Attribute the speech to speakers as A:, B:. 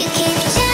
A: You keep